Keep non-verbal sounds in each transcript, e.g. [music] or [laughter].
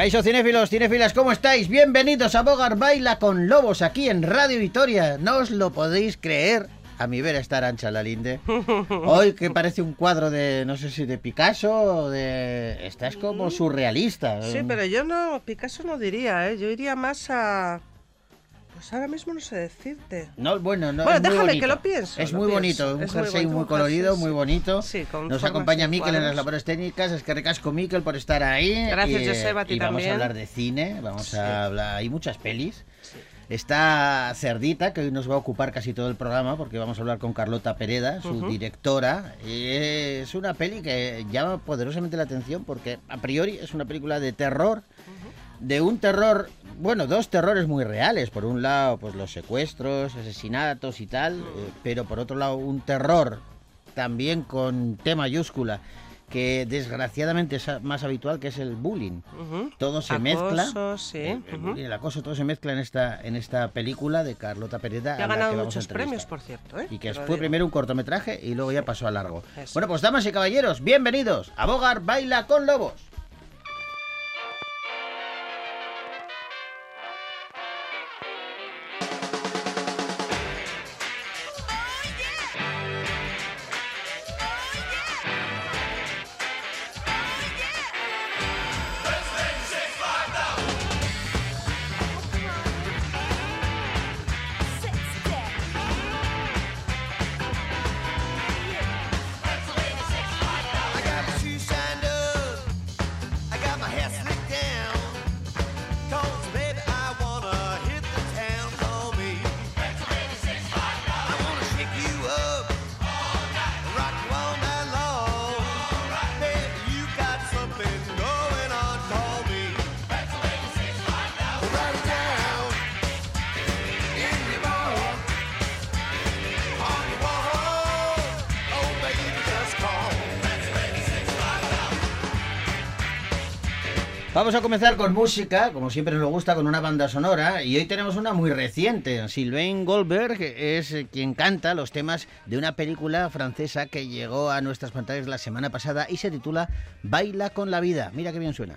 Caixo cinéfilos, cinéfilas, ¿cómo estáis? Bienvenidos a Bogar Baila con Lobos aquí en Radio Vitoria. No os lo podéis creer. A mi ver estar ancha la linde. [laughs] Hoy que parece un cuadro de, no sé si de Picasso o de... Estás como surrealista. Sí, pero yo no, Picasso no diría, ¿eh? Yo iría más a... Pues ahora mismo no sé decirte. No, bueno, no, Bueno, es déjame que lo piense, Es lo muy pienso. bonito, un Es muy jersey muy colorido, muy bonito. Sí, con Nos acompaña Miquel en las labores técnicas. Es que recasco Miquel por estar ahí. Gracias, y, Josep, a ti y vamos también. a hablar de cine, vamos Sí. a hablar... Hay muchas pelis. Está Cerdita, que hoy nos va a ocupar casi todo el programa, porque vamos a hablar con Carlota Pereda, su directora. Es una peli que llama poderosamente la atención, porque a priori es una película de terror, de un terror, bueno, dos terrores muy reales. Por un lado, pues los secuestros, asesinatos y tal, eh, pero por otro lado, un terror también con T mayúscula, que desgraciadamente es más habitual, que es el bullying. Todo se Acoso, mezcla. sí, El, el bullying, el acoso, todo se mezcla en esta, en esta película de Carlota Pereda. Y ha ganado que muchos premios, por cierto, ¿eh? Y que fue digo. primero un cortometraje y luego ya pasó a largo. Eso. Bueno, pues damas y caballeros, bienvenidos a Bogar Baila con Lobos. Vamos a comenzar con música, como siempre nos gusta, con una banda sonora. Y hoy tenemos una muy reciente. Sylvain Goldberg es quien canta los temas de una película francesa que llegó a nuestras pantallas la semana pasada y se titula Baila con la vida. Mira qué bien suena.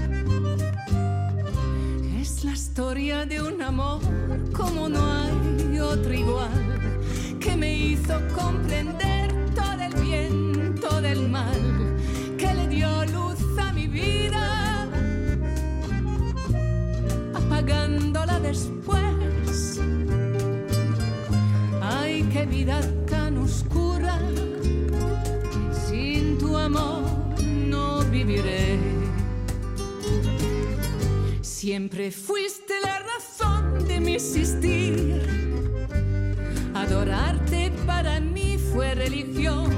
Historia de un amor como no hay otro igual, que me hizo comprender todo el bien, todo el mal, que le dio luz a mi vida, apagándola después. Ay, qué vida Siempre fuiste la razón de mi existir. Adorarte para mí fue religión.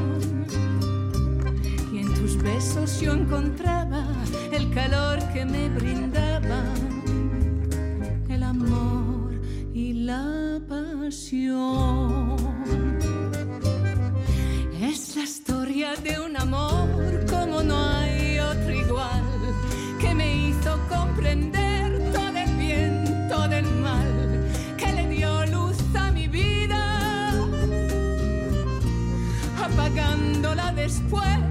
Y en tus besos yo encontraba el calor que me brindaba el amor y la pasión. Después.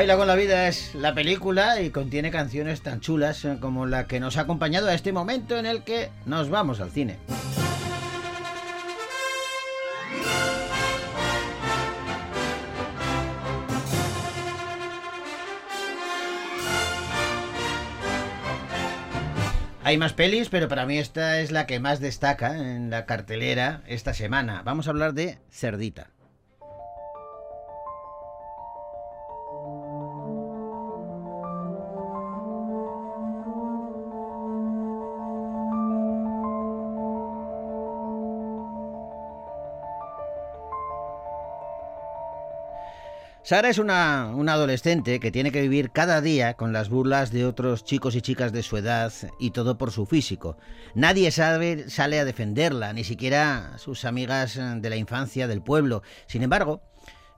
Baila con la vida es la película y contiene canciones tan chulas eh, como la que nos ha acompañado a este momento en el que nos vamos al cine. Hay más pelis, pero para mí esta es la que más destaca en la cartelera esta semana. Vamos a hablar de Cerdita. Sara es una, una adolescente que tiene que vivir cada día con las burlas de otros chicos y chicas de su edad y todo por su físico. Nadie sabe, sale a defenderla, ni siquiera sus amigas de la infancia del pueblo. Sin embargo,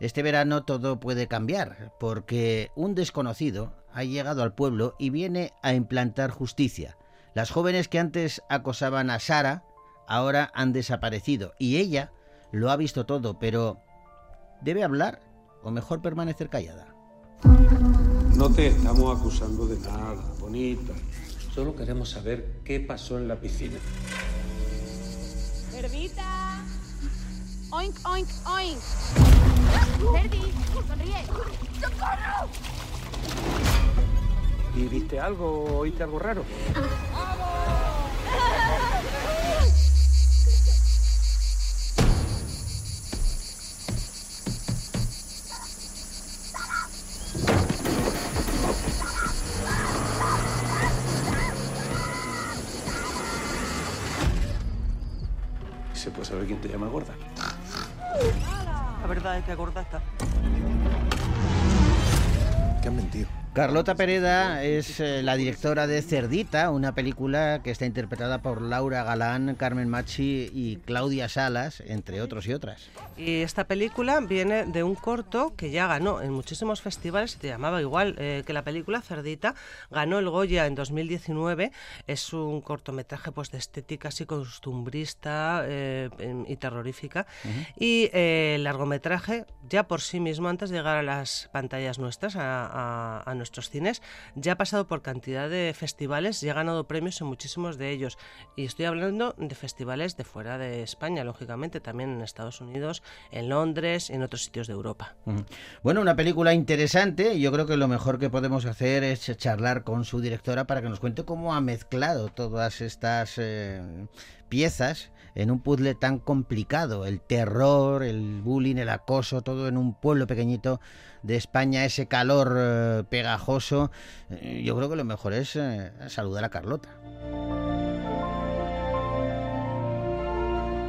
este verano todo puede cambiar, porque un desconocido ha llegado al pueblo y viene a implantar justicia. Las jóvenes que antes acosaban a Sara ahora han desaparecido y ella lo ha visto todo, pero ¿debe hablar o mejor permanecer callada? No te estamos acusando de nada, bonita. Solo queremos saber qué pasó en la piscina. ¡Cerdita! ¡Oink, oink, oink! ¡Cerdi! ¡Sonríe! ¡Socorro! ¿Y viste algo? ¿Oíste algo raro? ¿Se Carlota Pereda es eh, la directora de Cerdita, una película que está interpretada por Laura Galán, Carmen Machi y Claudia Salas, entre otros y otras. Y esta película viene de un corto que ya ganó en muchísimos festivales, se llamaba igual eh, que la película Cerdita, ganó el Goya en 2019, es un cortometraje pues de estética así costumbrista eh, em, y terrorífica, y eh, el largometraje ya por sí mismo, antes de llegar a las pantallas nuestras, a, a- a nuestros cines, ya ha pasado por cantidad de festivales y ha ganado premios en muchísimos de ellos. Y estoy hablando de festivales de fuera de España, lógicamente, también en Estados Unidos, en Londres y en otros sitios de Europa. Bueno, una película interesante. Yo creo que lo mejor que podemos hacer es charlar con su directora para que nos cuente cómo ha mezclado todas estas eh, piezas en un puzzle tan complicado. El terror, el bullying, el acoso, todo en un pueblo pequeñito de España, ese calor eh, pegajoso. Eh, yo creo que lo mejor es eh, saludar a Carlota.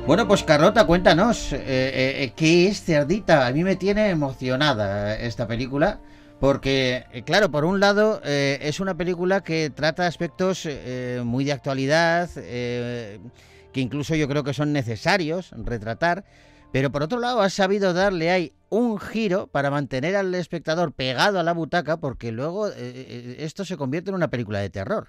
Bueno, pues Carlota, cuéntanos, ¿qué es Cerdita? A mí me tiene emocionada esta película, porque, claro, por un lado es una película que trata aspectos muy de actualidad, que incluso yo creo que son necesarios retratar, pero por otro lado has sabido darle ahí un giro para mantener al espectador pegado a la butaca, porque luego eh, eh, esto se convierte en una película de terror.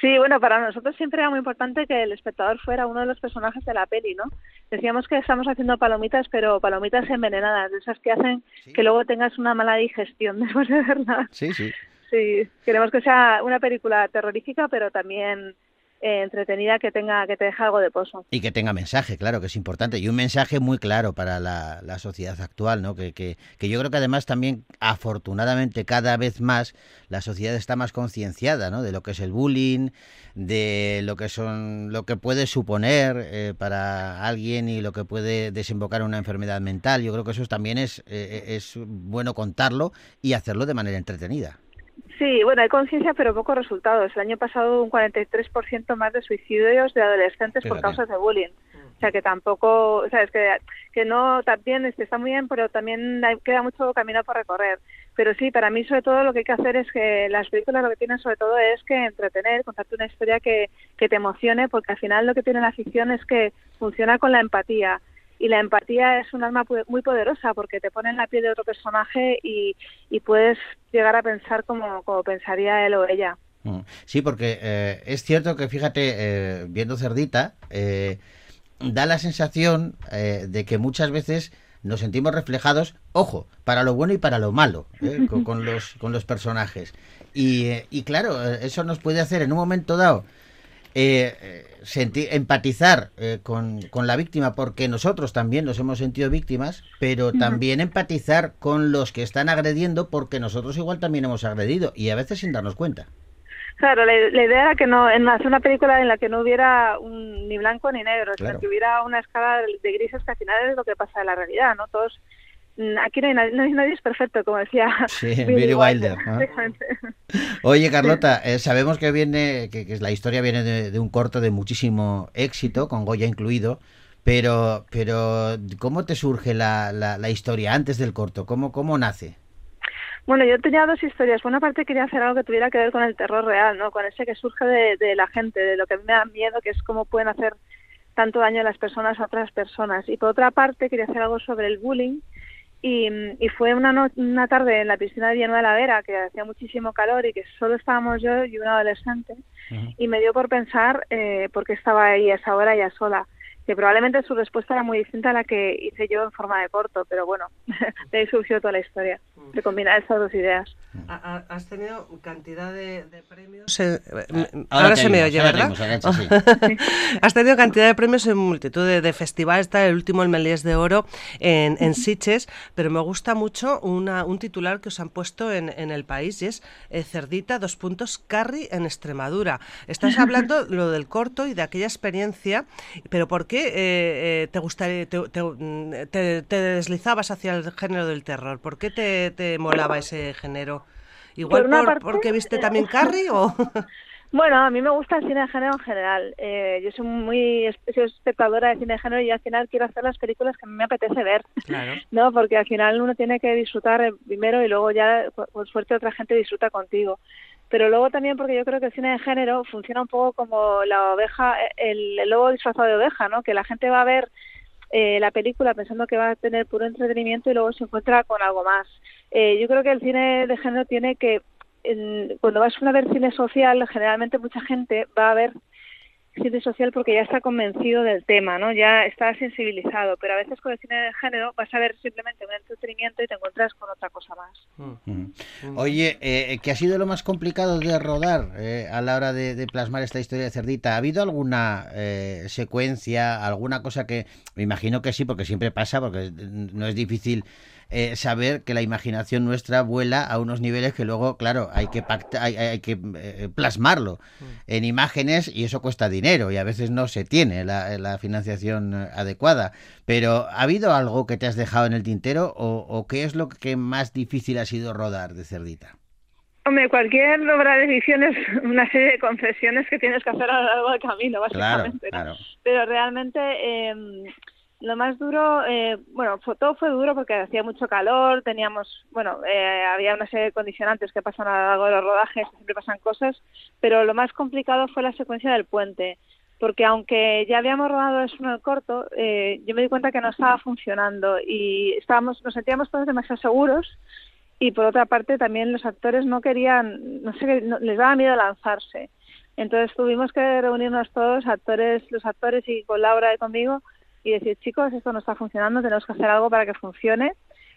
Sí, bueno, para nosotros siempre era muy importante que el espectador fuera uno de los personajes de la peli, ¿no? Decíamos que estamos haciendo palomitas, pero palomitas envenenadas, de esas que hacen Sí. que luego tengas una mala digestión [laughs] después de verla. Sí, sí. Sí, queremos que sea una película terrorífica, pero también eh, entretenida, que tenga que te deje algo de pozo. Y que tenga mensaje, claro, que es importante. Y un mensaje muy claro para la, la sociedad actual, ¿no? Que, que, que yo creo que además también, afortunadamente, cada vez más la sociedad está más concienciada, ¿no? De lo que es el bullying, de lo que son, lo que puede suponer eh, para alguien y lo que puede desembocar en una enfermedad mental. Yo creo que eso también es, eh, es bueno contarlo y hacerlo de manera entretenida. Sí, bueno, hay conciencia, pero pocos resultados. El año pasado un 43% más de suicidios de adolescentes por causas de bullying. O sea, que tampoco, o sea, es que, que no, también este, está muy bien, pero también hay- queda mucho camino por recorrer. Pero sí, para mí sobre todo lo que hay que hacer es que las películas lo que tienen sobre todo es que entretener, contarte una historia que, que te emocione, porque al final lo que tiene la ficción es que funciona con la empatía. Y la empatía es un arma muy poderosa porque te pone en la piel de otro personaje y, y puedes llegar a pensar como, como pensaría él o ella. Mm. Sí, porque eh, es cierto que, fíjate, eh, viendo Cerdita, eh, da la sensación eh, de que muchas veces nos sentimos reflejados, ojo, para lo bueno y para lo malo, ¿eh? [laughs] con, con los, con los personajes. Y, eh, y claro, eso nos puede hacer en un momento dado eh, eh, senti- empatizar eh, con, con la víctima porque nosotros también nos hemos sentido víctimas, pero también empatizar con los que están agrediendo porque nosotros igual también hemos agredido y a veces sin darnos cuenta. Claro, la, la idea era que no, en hacer una película en la que no hubiera un, ni blanco ni negro, Claro. sino que hubiera una escala de, grises que al final es lo que pasa en la realidad, ¿no? Todos, aquí no hay nadie, no hay- nadie es perfecto, como decía [laughs] Sí, Billy Wilder. Oye, Carlota, eh, sabemos que viene, que, que la historia viene de, de un corto de muchísimo éxito, con Goya incluido, pero, pero ¿cómo te surge la, la, la historia antes del corto? ¿Cómo, cómo nace? Bueno, yo tenía dos historias. Por una parte quería hacer algo que tuviera que ver con el terror real, ¿no? Con ese que surge de, de la gente, de lo que a mí me da miedo, que es cómo pueden hacer tanto daño a las personas a otras personas. Y por otra parte quería hacer algo sobre el bullying. Y, y fue una, no- una tarde en la piscina de Villanueva de la Vera, que hacía muchísimo calor y que solo estábamos yo y un adolescente. Y me dio por pensar eh, por qué estaba ahí a esa hora ya sola. Que probablemente su respuesta era muy distinta a la que hice yo en forma de corto, pero bueno, [laughs] de ahí surgió toda la historia, de combinar esas dos ideas. Ha- ha- Has tenido cantidad de, de premios. se- ahora ahora se me oye, ¿verdad? sí. [laughs] Has tenido cantidad de premios en multitud de, de festivales. Está el último, el Melies de Oro, en, en Sitges. Pero me gusta mucho una, un titular que os han puesto en, en el país y es eh, Cerdita, dos puntos, Carri en Extremadura. Estás [laughs] hablando lo del corto y de aquella experiencia, pero ¿por qué eh, eh, te gustaría, te, te- mm, te- te deslizabas hacia el género del terror? ¿Por qué te, te molaba ese género? Igual Por por- parte- porque viste también [laughs] Carrie o Bueno, a mí me gusta el cine de género en general. Eh, yo soy muy soy espectadora de cine de género y al final quiero hacer las películas que a mí me apetece ver. claro. No, porque al final uno tiene que disfrutar eh, primero y luego ya, por suerte, otra gente disfruta contigo. Pero luego también porque yo creo que el cine de género funciona un poco como la oveja, el, el lobo disfrazado de oveja, ¿no? Que la gente va a ver eh, la película pensando que va a tener puro entretenimiento y luego se encuentra con algo más. Eh, yo creo que el cine de género tiene que, en- cuando vas a ver cine social, generalmente mucha gente va a ver cine social porque ya está convencido del tema, ¿no? Ya está sensibilizado, pero a veces con el cine de género vas a ver simplemente un entretenimiento y te encuentras con otra cosa más. Ujú. Oye, eh, ¿qué ha sido lo más complicado de rodar eh, a la hora de, de plasmar esta historia de Cerdita? ¿Ha habido alguna eh, secuencia, alguna cosa que... Me imagino que sí, porque siempre pasa, porque no es difícil eh, saber que la imaginación nuestra vuela a unos niveles que luego, claro, hay que, pacta- hay, hay- que eh, plasmarlo en imágenes y eso cuesta dinero y a veces no se tiene la, la financiación eh, adecuada. Pero ¿ha habido algo que te has dejado en el tintero o, o qué es lo que más difícil ha sido rodar de Cerdita? Hombre, cualquier obra de ficción es [laughs] una serie de concesiones que tienes que hacer a lo largo del camino, Claro, básicamente. ¿no? claro. Pero realmente eh, lo más duro, eh, bueno, fue- todo fue duro porque hacía mucho calor, teníamos, bueno, eh, había una serie de condicionantes que pasan a lo largo de los rodajes, siempre pasan cosas, pero lo más complicado fue la secuencia del puente. Porque aunque ya habíamos rodado eso en el corto, eh, yo me di cuenta que no estaba funcionando y estábamos, nos sentíamos todos demasiado seguros y por otra parte también los actores no querían, no sé, no- les daba miedo lanzarse. Entonces tuvimos que reunirnos todos, actores, los actores y con Laura y conmigo, y decir, chicos, esto no está funcionando, tenemos que hacer algo para que funcione,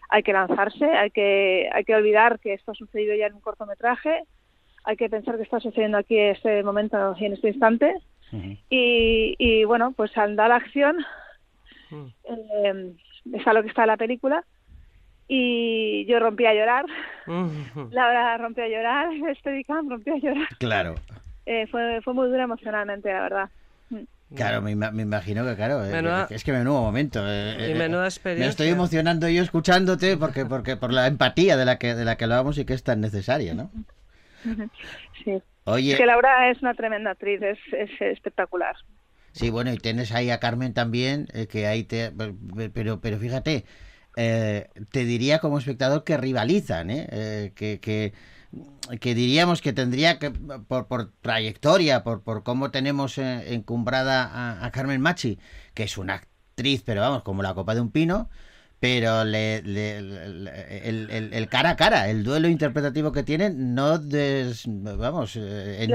hay que lanzarse, hay que, hay que olvidar que esto ha sucedido ya en un cortometraje, hay que pensar que está sucediendo aquí en este momento y en este instante, y, y bueno, pues al dar la acción, eh, está lo que está en la película, y yo rompí a llorar, [laughs] Laura rompió a llorar, [laughs] Steadicam rompió a llorar. Claro. Eh, fue, fue muy dura emocionalmente, la verdad. Mm. Claro, me, ima- me imagino que claro, eh, Menuda- es que menudo momento. eh, Y eh, menuda Me experiencia. estoy emocionando yo escuchándote porque porque por la empatía de la que de la que hablábamos y que es tan necesaria, ¿no? [laughs] Sí. Oye, Es que Laura es una tremenda actriz, es, es espectacular. Sí, bueno, y tienes ahí a Carmen también, eh, que ahí te... Pero, pero fíjate, eh, te diría como espectador que rivalizan, ¿eh? Eh, que, que, que diríamos que tendría que, por, por trayectoria, por, por cómo tenemos eh, encumbrada a, a Carmen Machi, que es una actriz, pero vamos, como la copa de un pino, pero le, le- le- el, el- el cara a cara, el duelo interpretativo que tienen, no des, vamos, eh, en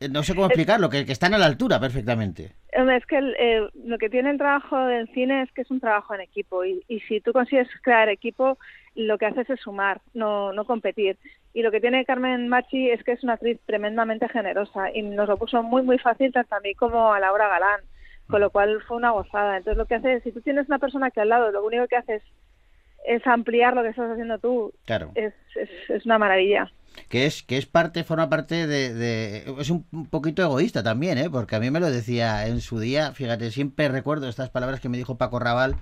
que- no sé cómo [laughs] explicarlo, que, que están a la altura perfectamente. Es que el, eh, lo que tiene el trabajo del cine es que es un trabajo en equipo y, y si tú consigues crear equipo, lo que haces es sumar, no, no competir. Y lo que tiene Carmen Machi es que es una actriz tremendamente generosa y nos lo puso muy, muy fácil tanto a mí como a Laura Galán, con lo cual fue una gozada. Entonces lo que hace es, si tú tienes una persona que al lado lo único que hace es, es ampliar lo que estás haciendo tú, Claro. es, es, es una maravilla. Que es, que es parte, forma parte de, de- Es un poquito egoísta también, ¿eh? Porque a mí me lo decía en su día, fíjate, siempre recuerdo estas palabras que me dijo Paco Raval,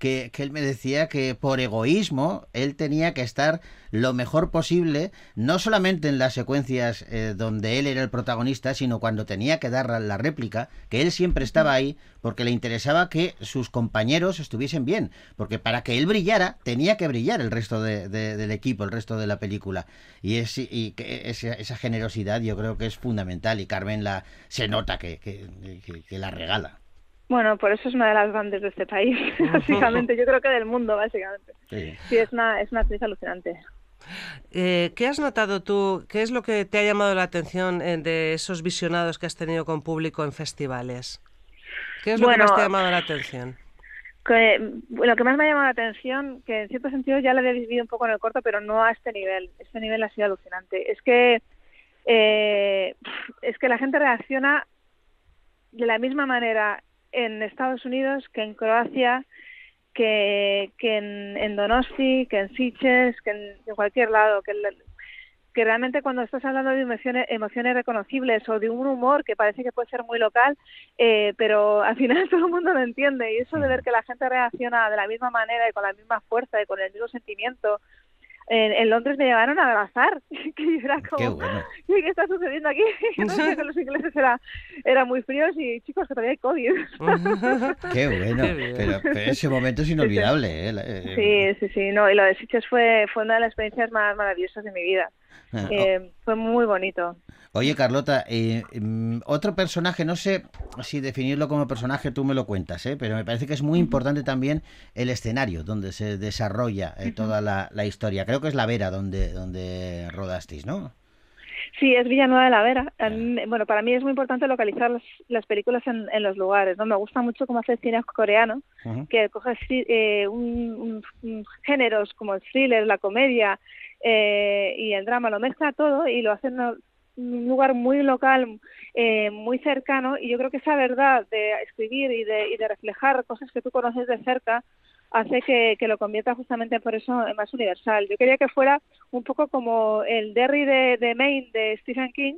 que, que él me decía que por egoísmo él tenía que estar lo mejor posible, no solamente en las secuencias eh, donde él era el protagonista, sino cuando tenía que dar la, réplica, que él siempre estaba ahí porque le interesaba que sus compañeros estuviesen bien, porque para que él brillara tenía que brillar el resto de- de- del equipo, el resto de la película. Y, es, y que esa, esa generosidad yo creo que es fundamental y Carmen la se nota que- que la regala. Bueno, por eso es una de las grandes de este país, [laughs] [laughs] básicamente. Yo creo que del mundo, básicamente. Sí. Sí, es una, es una actriz alucinante. Eh, ¿Qué has notado tú? ¿Qué es lo que te ha llamado la atención eh, de esos visionados que has tenido con público en festivales? ¿Qué es lo Bueno, que más te ha llamado la atención? Que, lo que más me ha llamado la atención, que en cierto sentido ya lo había vivido un poco en el corto, pero no a este nivel. Este nivel ha sido alucinante. Es que eh, es que la gente reacciona de la misma manera en Estados Unidos que en Croacia, que, que en, en Donosti, que en Sitges, que en, en cualquier lado, que, que realmente cuando estás hablando de emociones, emociones reconocibles o de un humor que parece que puede ser muy local, eh, pero al final [laughs] todo el mundo lo entiende y eso de ver que la gente reacciona de la misma manera y con la misma fuerza y con el mismo sentimiento. En, en Londres me llegaron a abrazar, [laughs] que yo era como, Qué bueno. ¿qué está sucediendo aquí? No sé, que los ingleses era, eran muy fríos y chicos, que todavía hay COVID. [laughs] Qué bueno. Pero, pero ese momento es inolvidable. ¿eh? Eh, Sí, sí, sí, no, y lo de Sitges fue, fue una de las experiencias más maravillosas de mi vida. [laughs] Eh, fue muy bonito. Oye, Carlota, eh, mm, otro personaje, no sé si definirlo como personaje, tú me lo cuentas, ¿eh? pero me parece que es muy importante también el escenario donde se desarrolla eh, toda la, la historia. Creo que es la Vera donde, donde rodasteis, ¿no? Sí, es Villanueva de la Vera. A mí- bueno, para mí es muy importante localizar las, las películas en, en los lugares. no Me gusta mucho cómo hace el cine coreano, que coge eh, un- un- un géneros como el thriller, la comedia eh, y el drama, lo mezcla todo y lo hace en una- un lugar muy local, eh, muy cercano y yo creo que esa verdad de escribir y de, y de reflejar cosas que tú conoces de cerca hace que, que lo convierta justamente por eso en más universal. Yo quería que fuera un poco como el Derry de, de Maine de Stephen King,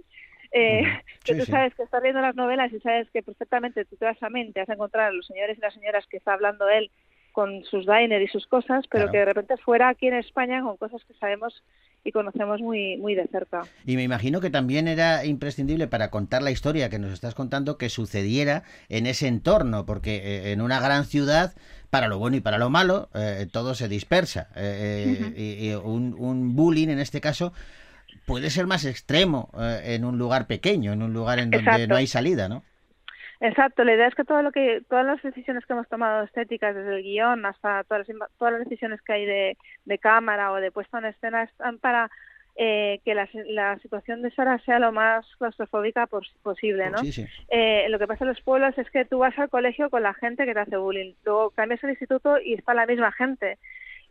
eh, [laughs] que tú sabes que estás viendo las novelas y sabes que perfectamente tú te vas a mente, vas a encontrar a los señores y las señoras que está hablando él con sus diners y sus cosas, pero Claro. que de repente fuera aquí en España con cosas que sabemos y conocemos muy muy de cerca. Y me imagino que también era imprescindible para contar la historia que nos estás contando que sucediera en ese entorno, porque eh, en una gran ciudad, para lo bueno y para lo malo, eh, todo se dispersa. Eh, eh, y, y un, un bullying, en este caso, puede ser más extremo eh, en un lugar pequeño, en un lugar en donde Exacto. no hay salida, ¿no? Exacto, la idea es que todo lo que todas las decisiones que hemos tomado estéticas desde el guion hasta todas las, todas las decisiones que hay de, de cámara o de puesta en escena están para eh, que la, la situación de Sara sea lo más claustrofóbica pos- posible, ¿no? Sí, sí. Eh, lo que pasa en los pueblos es que tú vas al colegio con la gente que te hace bullying, luego cambias al instituto y está la misma gente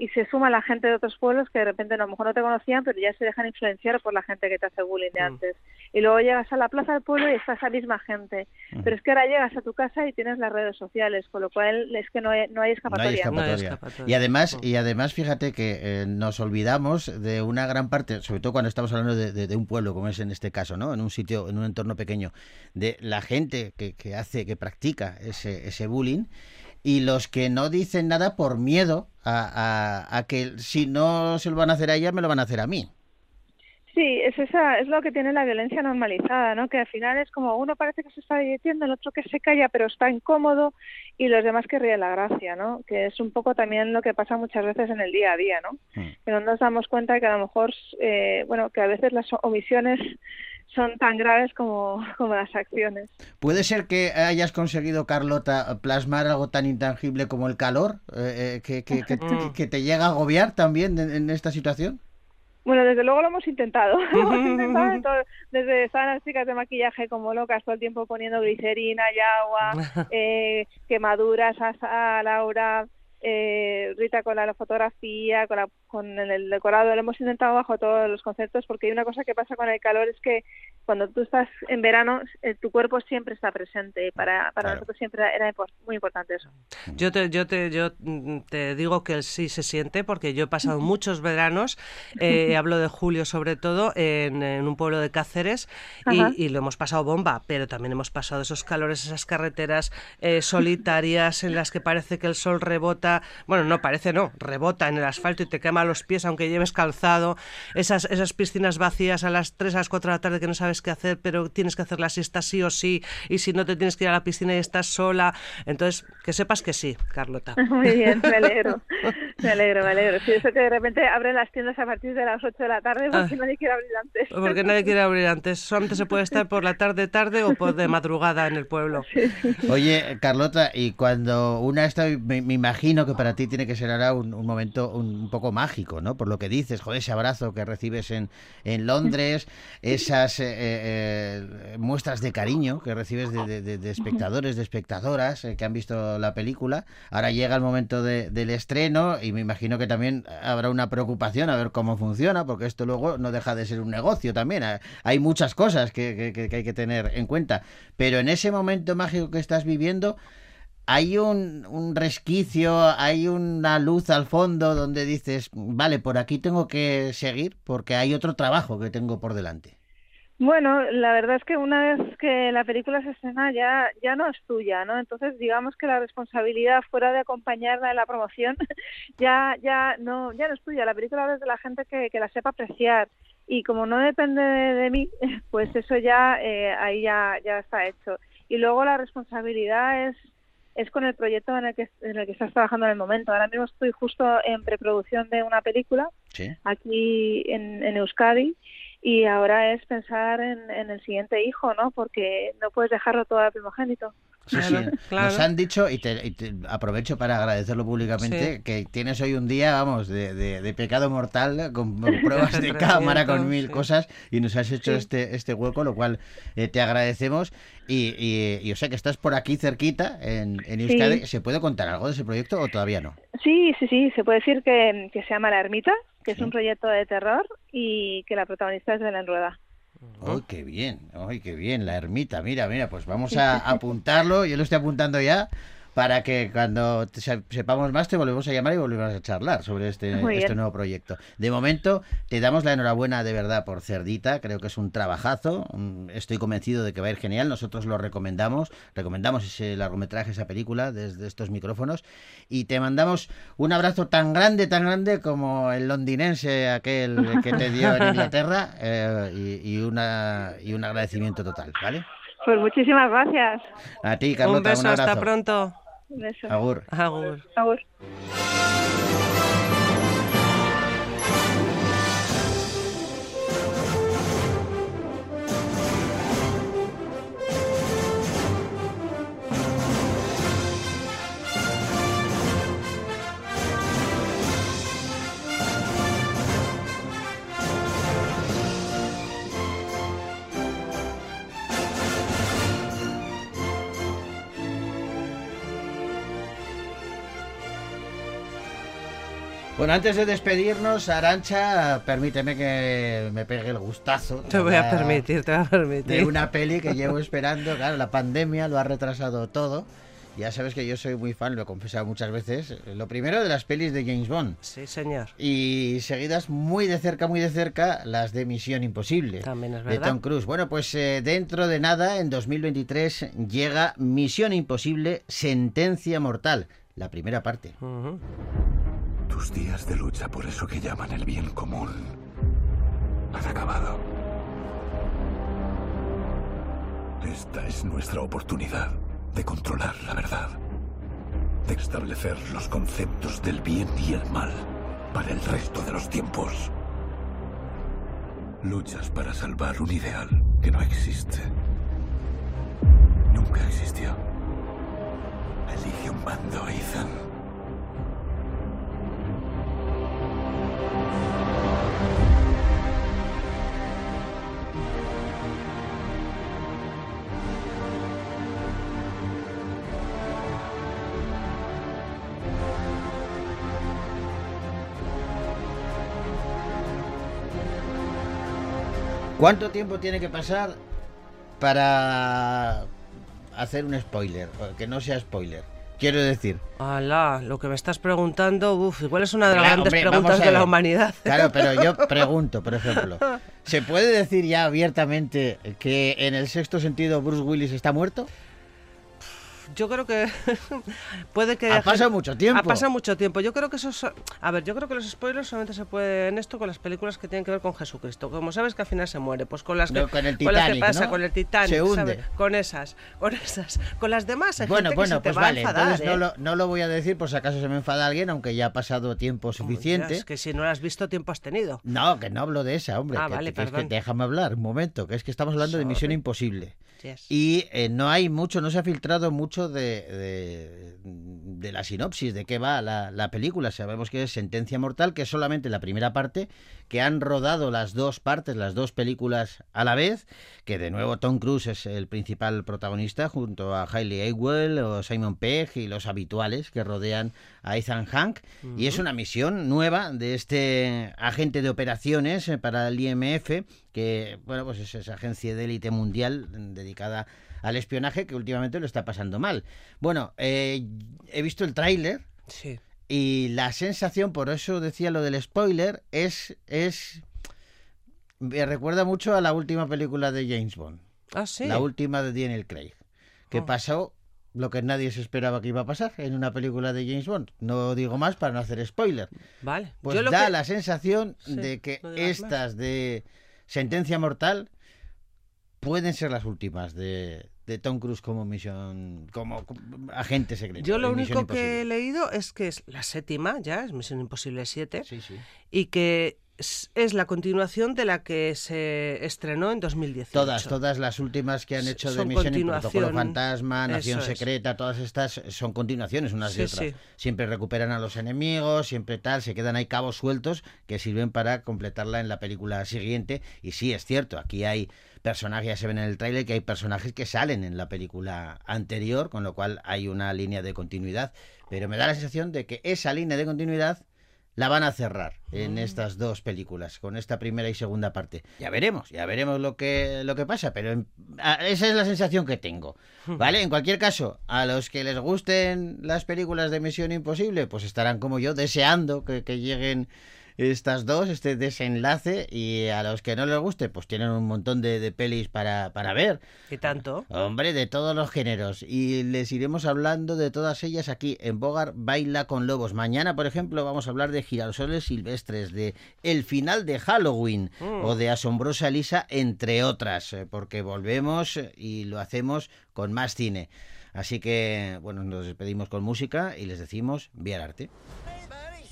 y se suma la gente de otros pueblos que de repente a lo mejor no te conocían, pero ya se dejan influenciar por la gente que te hace bullying de Mm. antes. Y luego llegas a la plaza del pueblo y está esa misma gente. Pero es que ahora llegas a tu casa y tienes las redes sociales, con lo cual es que no hay, no hay No hay escapatoria. escapatoria. No hay escapatoria. Y además, Mm. y además, fíjate que eh, nos olvidamos de una gran parte, sobre todo cuando estamos hablando de, de- de un pueblo, como es en este caso, ¿no? En un sitio, en un entorno pequeño, de la gente que, que hace, que practica ese, ese bullying. Y los que no dicen nada por miedo a, a- a que si no se lo van a hacer a ella, me lo van a hacer a mí. Sí, es esa, es lo que tiene la violencia normalizada, ¿no? Que al final es como uno parece que se está divirtiendo, el otro que se calla pero está incómodo y los demás que ríen la gracia, ¿no? Que es un poco también lo que pasa muchas veces en el día a día, ¿no? Mm. Que no nos damos cuenta que a lo mejor, eh, bueno, que a veces las omisiones son tan graves como, [laughs] como las acciones. ¿Puede ser que hayas conseguido, Carlota, plasmar algo tan intangible como el calor? eh, eh, que, que- que- [laughs] Mm. que te llega a agobiar también en- en esta situación? Bueno, desde luego lo hemos intentado. [laughs] Hemos intentado todo- desde estaban las chicas de maquillaje como locas todo el tiempo poniendo glicerina y agua, eh, quemaduras a, a Laura, eh, Rita con la fotografía, con, la- con el decorado. Lo hemos intentado bajo todos los conceptos porque hay una cosa que pasa con el calor es que cuando tú estás en verano eh, tu cuerpo siempre está presente. y Para, para Claro. nosotros siempre era muy importante eso. Yo te, yo te, yo mm, te digo que sí se siente porque yo he pasado muchos veranos, eh, [laughs] hablo de julio sobre todo, en, en un pueblo de Cáceres y lo hemos pasado bomba, pero también hemos pasado esos calores, esas carreteras eh, solitarias en las que parece que el sol rebota, bueno, no parece, no, rebota en el asfalto y te quema los pies aunque lleves calzado, esas, esas piscinas vacías a las 3, a las 4 de la tarde que no sabes qué hacer, pero tienes que hacer la siesta sí o sí, y si no te tienes que ir a la piscina y estás sola, entonces que sepas que sí, Carlota. [laughs] Muy bien, me alegro. [laughs] Me alegro, me alegro. Sí, eso que de repente abren las tiendas a partir de las 8 de la tarde porque Ah. nadie quiere abrir antes. Porque nadie quiere abrir antes. Solamente se puede estar por la tarde tarde o por de madrugada en el pueblo. Oye, Carlota, y cuando una está, me, me imagino que para ti tiene que ser ahora un, un momento un, un poco mágico, ¿no? Por lo que dices, joder, ese abrazo que recibes en, en Londres, [laughs] esas eh, eh, muestras de cariño que recibes de, de- de- de espectadores, de espectadoras eh, que han visto la película. Ahora llega el momento de- del estreno y me imagino que también habrá una preocupación a ver cómo funciona, porque esto luego no deja de ser un negocio también. Hay muchas cosas que- que hay que tener en cuenta. Pero en ese momento mágico que estás viviendo, hay un, un resquicio, hay una luz al fondo donde dices, vale, por aquí tengo que seguir porque hay otro trabajo que tengo por delante. Bueno, la verdad es que una vez que la película se estrena ya, ya no es tuya, ¿no? Entonces digamos que la responsabilidad fuera de acompañarla en la promoción [laughs] ya, ya no, ya no es tuya. La película es de la gente que, que la sepa apreciar y como no depende de, de mí, [laughs] pues eso ya eh, ahí ya, ya está hecho. Y luego la responsabilidad es es con el proyecto en el que en el que estás trabajando en el momento. Ahora mismo estoy justo en preproducción de una película Sí. aquí en, en Euskadi y ahora es pensar en, en el siguiente hijo, ¿no? Porque no puedes dejarlo todo al primogénito. Sí, Claro, sí. claro. Nos han dicho, y te, y te aprovecho para agradecerlo públicamente, Sí. que tienes hoy un día, vamos, de, de- de pecado mortal, con [laughs] pruebas de cámara, con mil sí. cosas, y nos has hecho Sí. este, este hueco, lo cual eh, te agradecemos. Y, y, y, o sea que estás por aquí cerquita, en, en Euskadi. Sí. ¿Se puede contar algo de ese proyecto o todavía no? Sí, sí, sí, se puede decir que, que se llama La Ermita, que Sí. es un proyecto de terror y que la protagonista es Belén Rueda. ¡Ay, qué bien! ¡Ay, qué bien! La ermita, mira, mira, pues vamos [laughs] a apuntarlo, yo lo estoy apuntando ya, para que cuando sepamos más te volvemos a llamar y volvemos a charlar sobre este, este nuevo proyecto. De momento, te damos la enhorabuena de verdad por Cerdita, creo que es un trabajazo, estoy convencido de que va a ir genial, nosotros lo recomendamos, recomendamos ese largometraje, esa película desde estos micrófonos, y te mandamos un abrazo tan grande, tan grande como el londinense aquel que te dio en [laughs] Inglaterra, eh, y, y una, y un agradecimiento total, ¿vale? Pues muchísimas gracias. A ti, Carlota, Un beso, abrazo. hasta pronto. Un beso. Agur. Agur. Agur. Bueno, antes de despedirnos, Arancha, permíteme que me pegue el gustazo. Te voy a de- permitir, te voy a De permitir. una peli que llevo esperando. Claro, la pandemia lo ha retrasado todo. Ya sabes que yo soy muy fan, lo he confesado muchas veces. Lo primero de las pelis de James Bond. Sí, señor. Y seguidas muy de cerca, muy de cerca, las de Misión Imposible. También es de verdad. Tom Cruise. Bueno, pues eh, dentro de nada, en 2023, llega Misión Imposible, Sentencia Mortal. La primera parte. Ujú. Tus días de lucha por eso que llaman el bien común han acabado. Esta es nuestra oportunidad de controlar la verdad, de establecer los conceptos del bien y el mal para el resto de los tiempos. Luchas para salvar un ideal que no existe. Nunca existió. Elige un bando, Ethan. ¿Cuánto tiempo tiene que pasar para hacer un spoiler? Que no sea spoiler. Quiero decir. Alá, lo que me estás preguntando, uf, igual es una de las Claro, grandes hombre, preguntas de la humanidad. Claro, pero yo [laughs] pregunto, por ejemplo, ¿se puede decir ya abiertamente que en el sexto sentido Bruce Willis está muerto? Yo creo que [laughs] puede que... Ha pasado mucho tiempo. Ha pasado mucho tiempo. Yo creo que eso es... A ver, yo creo que los spoilers solamente se pueden esto con las películas que tienen que ver con Jesucristo. Como sabes que al final se muere, pues con las que, No, con el las que Titanic, pasa, ¿no? con el Titanic, Se hunde. Con esas, con esas. Con las demás hay Bueno, gente que bueno, te pues va vale, a enfadar, entonces no ¿eh? lo, no lo voy a decir por si acaso se me enfada alguien, aunque ya ha pasado tiempo suficiente. Es que si no lo has visto, tiempo has tenido. No, que no hablo de esa, hombre. Ah, que, vale, que es que déjame hablar un momento, que es que estamos hablando de Misión. Imposible. Yes. Y eh, no hay mucho, no se ha filtrado mucho de, de, de la sinopsis, de qué va la, la película. Sabemos que es Sentencia Mortal, que es solamente la primera parte, que han rodado las dos partes, las dos películas a la vez, que de nuevo Tom Cruise es el principal protagonista, junto a Hailey Atwell o Simon Pegg y los habituales que rodean a Ethan Hank. Y es una misión nueva de este agente de operaciones eh, para el IMF, que bueno, pues es esa agencia de élite mundial dedicada al espionaje que últimamente lo está pasando mal. Bueno, eh, he visto el tráiler Sí. y la sensación, por eso decía lo del spoiler, es, es me recuerda mucho a la última película de James Bond, Ah, sí. la última de Daniel Craig, que Oh. pasó lo que nadie se esperaba que iba a pasar en una película de James Bond. No digo más para no hacer spoiler. Vale. Pues Yo da que- la sensación Sí, de que no estas de sentencia mortal pueden ser las últimas de, de Tom Cruise como misión, como agente secreto. Yo lo único que he leído es que es la séptima, ya, es Misión Imposible 7, Sí, sí. y que es, la continuación de la que se estrenó en 2018. Todas, todas las últimas que han hecho de son Misión. Protocolo Fantasma, Nación es. Secreta, todas estas son continuaciones unas de Sí, otras. sí. Siempre recuperan a los enemigos, siempre tal, se quedan ahí cabos sueltos que sirven para completarla en la película siguiente. Y sí, es cierto, aquí hay personajes, ya se ven en el tráiler, que hay personajes que salen en la película anterior, con lo cual hay una línea de continuidad. Pero me da la sensación de que esa línea de continuidad la van a cerrar en estas dos películas, con esta primera y segunda parte. Ya veremos, ya veremos lo que, lo que pasa, pero en- a- esa es la sensación que tengo. ¿Vale? En cualquier caso, a los que les gusten las películas de Misión Imposible, pues estarán como yo deseando que, que lleguen estas dos, este desenlace, y a los que no les guste, pues tienen un montón de, de pelis para, para ver. ¿Y tanto? Hombre, de todos los géneros. Y les iremos hablando de todas ellas aquí en Bogar Baila con Lobos. Mañana, por ejemplo, vamos a hablar de girasoles silvestres, de El final de Halloween Mm. o de Asombrosa Elisa, entre otras, eh, porque volvemos eh, y lo hacemos con más cine. Así que, bueno, nos despedimos con música y les decimos, vía arte.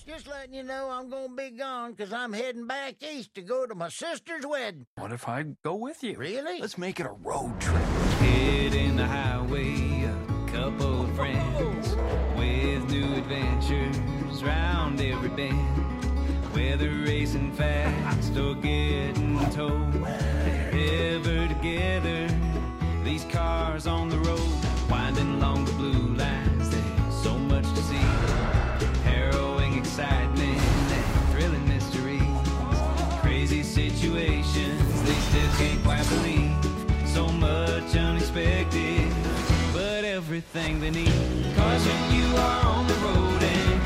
Hey, buddy, just letting you know I'm gonna be gone because I'm heading back east to go to my sister's wedding. What if I go with you? Really? Let's make it a road trip. Hitting the highway, a couple of friends with new adventures round every bend. Whether racing fast or getting towed, ever together. These cars on the road, unexpected, but everything they need. Cause when you are on the road and